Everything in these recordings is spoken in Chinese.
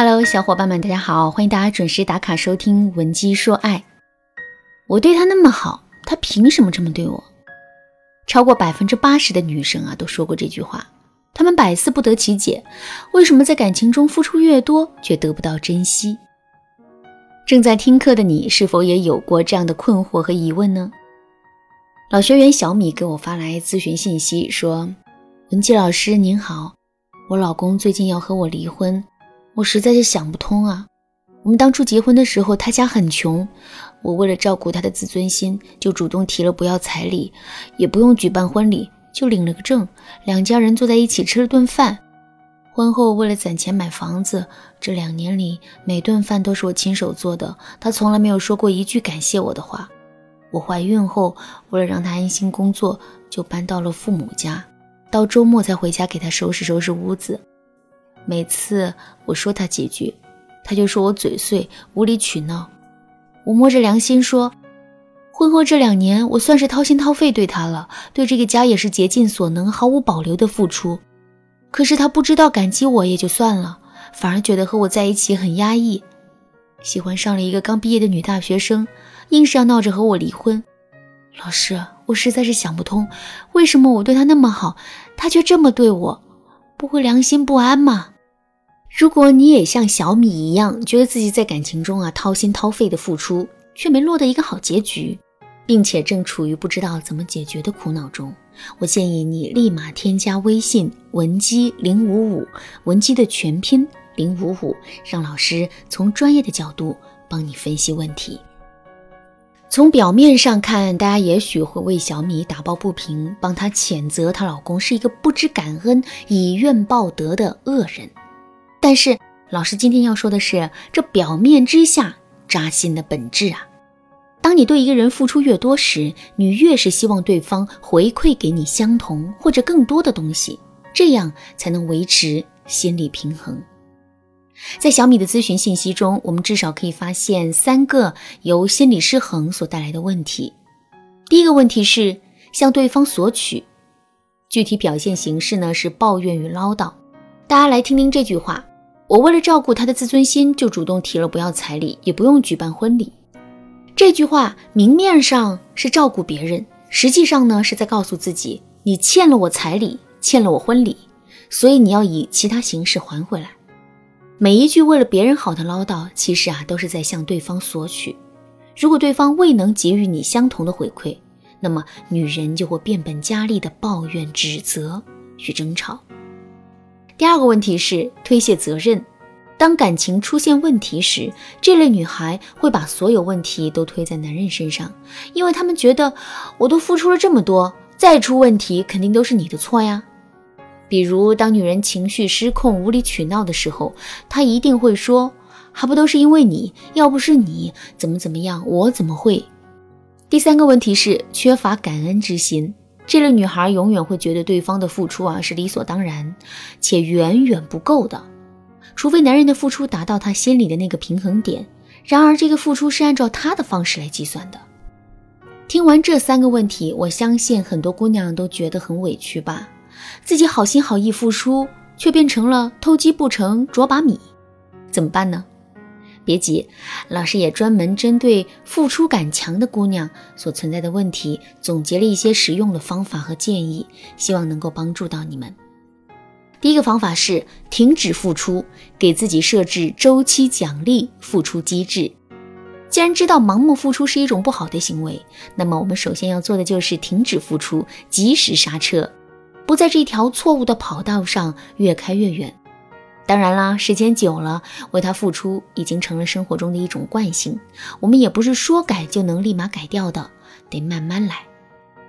Hello，小伙伴们，大家好！欢迎大家准时打卡收听《文姬说爱》。我对他那么好，他凭什么这么对我？超过百分之八十的女生啊，都说过这句话。她们百思不得其解，为什么在感情中付出越多，却得不到珍惜？正在听课的你，是否也有过这样的困惑和疑问呢？老学员小米给我发来咨询信息说：“文姬老师您好，我老公最近要和我离婚。”我实在是想不通啊！我们当初结婚的时候，他家很穷，我为了照顾他的自尊心，就主动提了不要彩礼，也不用举办婚礼，就领了个证，两家人坐在一起吃了顿饭。婚后为了攒钱买房子，这两年里每顿饭都是我亲手做的，他从来没有说过一句感谢我的话。我怀孕后，为了让他安心工作，就搬到了父母家，到周末才回家给他收拾收拾屋子。每次我说他几句，他就说我嘴碎、无理取闹。我摸着良心说，婚后这两年我算是掏心掏肺对他了，对这个家也是竭尽所能、毫无保留的付出。可是他不知道感激我也就算了，反而觉得和我在一起很压抑，喜欢上了一个刚毕业的女大学生，硬是要闹着和我离婚。老师，我实在是想不通，为什么我对他那么好，他却这么对我，不会良心不安吗？如果你也像小米一样，觉得自己在感情中啊掏心掏肺的付出，却没落得一个好结局，并且正处于不知道怎么解决的苦恼中，我建议你立马添加微信文姬零五五，文姬的全拼零五五，让老师从专业的角度帮你分析问题。从表面上看，大家也许会为小米打抱不平，帮她谴责她老公是一个不知感恩、以怨报德的恶人。但是，老师今天要说的是，这表面之下扎心的本质啊。当你对一个人付出越多时，你越是希望对方回馈给你相同或者更多的东西，这样才能维持心理平衡。在小米的咨询信息中，我们至少可以发现三个由心理失衡所带来的问题。第一个问题是向对方索取，具体表现形式呢是抱怨与唠叨。大家来听听这句话。我为了照顾他的自尊心，就主动提了不要彩礼，也不用举办婚礼。这句话明面上是照顾别人，实际上呢是在告诉自己，你欠了我彩礼，欠了我婚礼，所以你要以其他形式还回来。每一句为了别人好的唠叨，其实啊都是在向对方索取。如果对方未能给予你相同的回馈，那么女人就会变本加厉的抱怨、指责与争吵。第二个问题是推卸责任。当感情出现问题时，这类女孩会把所有问题都推在男人身上，因为他们觉得我都付出了这么多，再出问题肯定都是你的错呀。比如，当女人情绪失控、无理取闹的时候，她一定会说：“还不都是因为你？要不是你，怎么怎么样，我怎么会？”第三个问题是缺乏感恩之心。这类女孩永远会觉得对方的付出啊是理所当然，且远远不够的，除非男人的付出达到她心里的那个平衡点。然而，这个付出是按照她的方式来计算的。听完这三个问题，我相信很多姑娘都觉得很委屈吧？自己好心好意付出，却变成了偷鸡不成蚀把米，怎么办呢？别急，老师也专门针对付出感强的姑娘所存在的问题，总结了一些实用的方法和建议，希望能够帮助到你们。第一个方法是停止付出，给自己设置周期奖励付出机制。既然知道盲目付出是一种不好的行为，那么我们首先要做的就是停止付出，及时刹车，不在这条错误的跑道上越开越远。当然啦，时间久了，为他付出已经成了生活中的一种惯性。我们也不是说改就能立马改掉的，得慢慢来。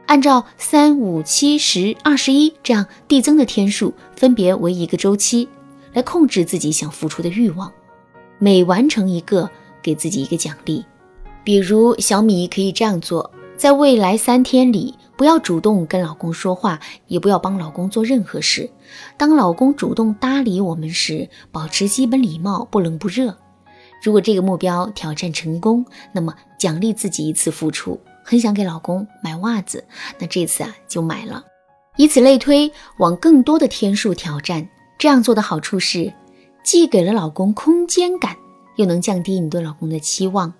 按照三、五、七、十、二十一这样递增的天数，分别为一个周期，来控制自己想付出的欲望。每完成一个，给自己一个奖励。比如小米可以这样做：在未来三天里。不要主动跟老公说话，也不要帮老公做任何事。当老公主动搭理我们时，保持基本礼貌，不冷不热。如果这个目标挑战成功，那么奖励自己一次付出。很想给老公买袜子，那这次啊就买了。以此类推，往更多的天数挑战。这样做的好处是，既给了老公空间感，又能降低你对老公的期望。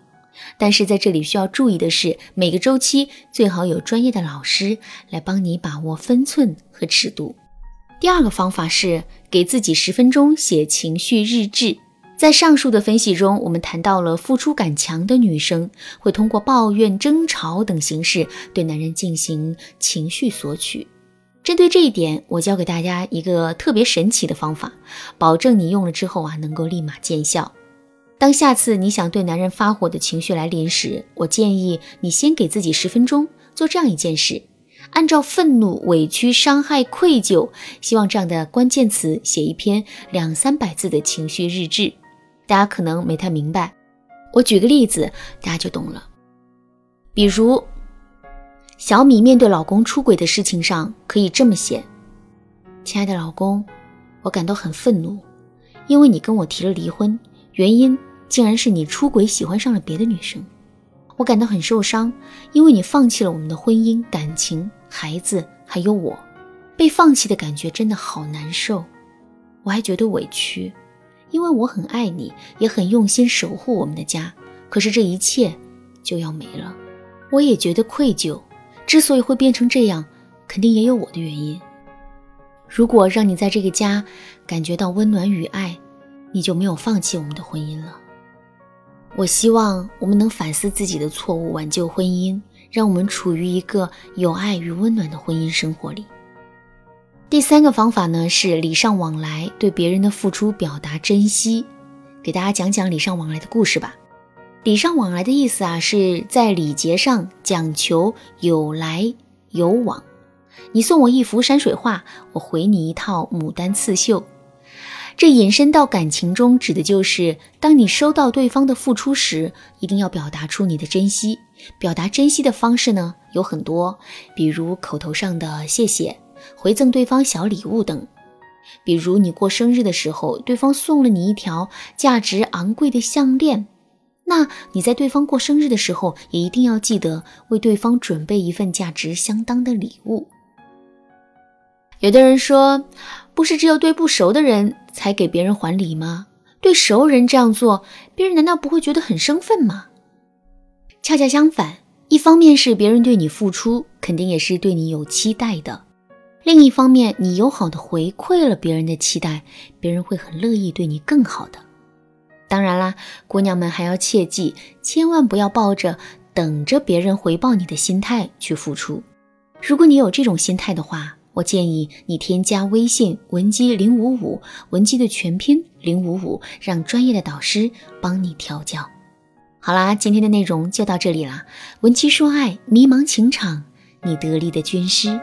但是在这里需要注意的是，每个周期最好有专业的老师来帮你把握分寸和尺度。第二个方法是给自己十分钟写情绪日志。在上述的分析中，我们谈到了付出感强的女生会通过抱怨、争吵等形式对男人进行情绪索取。针对这一点，我教给大家一个特别神奇的方法，保证你用了之后啊能够立马见效。当下次你想对男人发火的情绪来临时，我建议你先给自己十分钟做这样一件事：按照愤怒、委屈、伤害、愧疚，希望这样的关键词写一篇两三百字的情绪日志。大家可能没太明白，我举个例子，大家就懂了。比如，小米面对老公出轨的事情上，可以这么写：“亲爱的老公，我感到很愤怒，因为你跟我提了离婚，原因竟然是你出轨喜欢上了别的女生。我感到很受伤，因为你放弃了我们的婚姻、感情、孩子，还有我，被放弃的感觉真的好难受。我还觉得委屈。”因为我很爱你，也很用心守护我们的家，可是这一切就要没了，我也觉得愧疚。之所以会变成这样，肯定也有我的原因。如果让你在这个家感觉到温暖与爱，你就没有放弃我们的婚姻了。我希望我们能反思自己的错误，挽救婚姻，让我们处于一个有爱与温暖的婚姻生活里。第三个方法呢是礼尚往来，对别人的付出表达珍惜。给大家讲讲礼尚往来的故事吧。礼尚往来的意思啊，是在礼节上讲求有来有往。你送我一幅山水画，我回你一套牡丹刺绣。这引申到感情中，指的就是当你收到对方的付出时，一定要表达出你的珍惜。表达珍惜的方式呢有很多，比如口头上的谢谢。回赠对方小礼物等，比如你过生日的时候，对方送了你一条价值昂贵的项链，那你在对方过生日的时候，也一定要记得为对方准备一份价值相当的礼物。有的人说，不是只有对不熟的人才给别人还礼吗？对熟人这样做，别人难道不会觉得很生分吗？恰恰相反，一方面是别人对你付出，肯定也是对你有期待的。另一方面，你友好的回馈了别人的期待，别人会很乐意对你更好的。当然啦，姑娘们还要切记，千万不要抱着等着别人回报你的心态去付出。如果你有这种心态的话，我建议你添加微信文姬零五五，文姬的全拼零五五，让专业的导师帮你调教。好啦，今天的内容就到这里啦。文姬说爱，迷茫情场，你得力的军师。